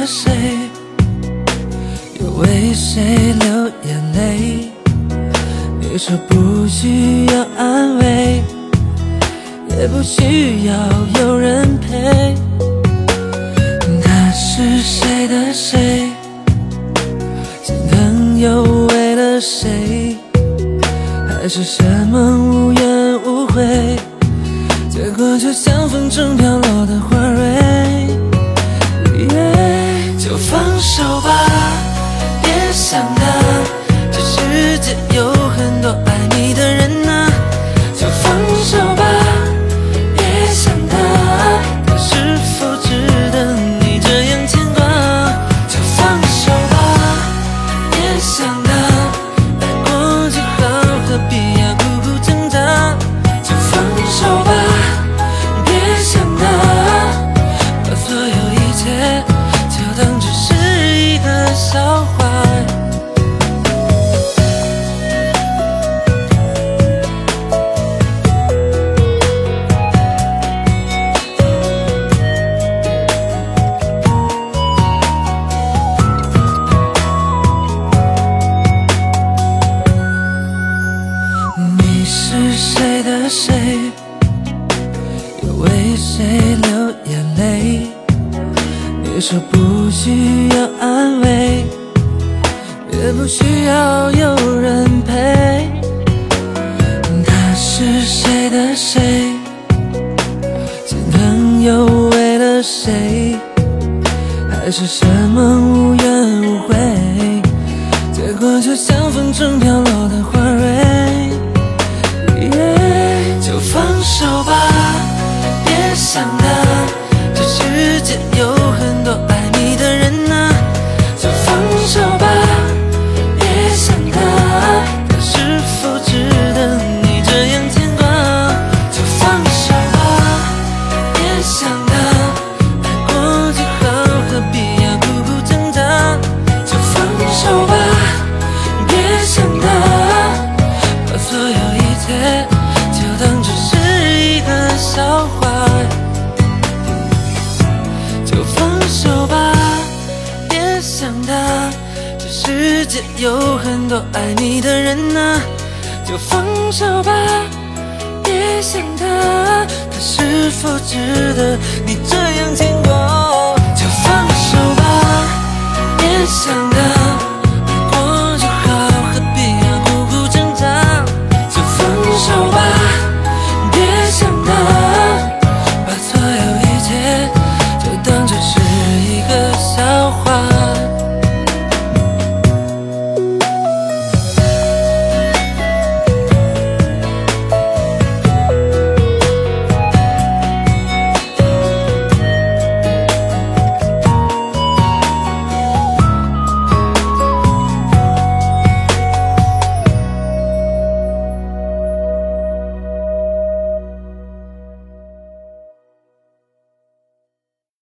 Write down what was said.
是谁？又为谁流眼泪？你说不需要安慰，也不需要有人陪。他是谁的谁？心疼又为了谁？海誓山盟无怨无悔，结果就像风中飘落的花。流眼泪？你说不需要安慰，也不需要有人陪。他是谁的谁？心疼又为了谁？还是什么无怨无悔？结果就像风中飘落的花蕊。想他，这世界有很多想他，这世界有很多爱你的人呐。就放手吧，别想他，他是否值得你这样牵挂？就放手吧，别想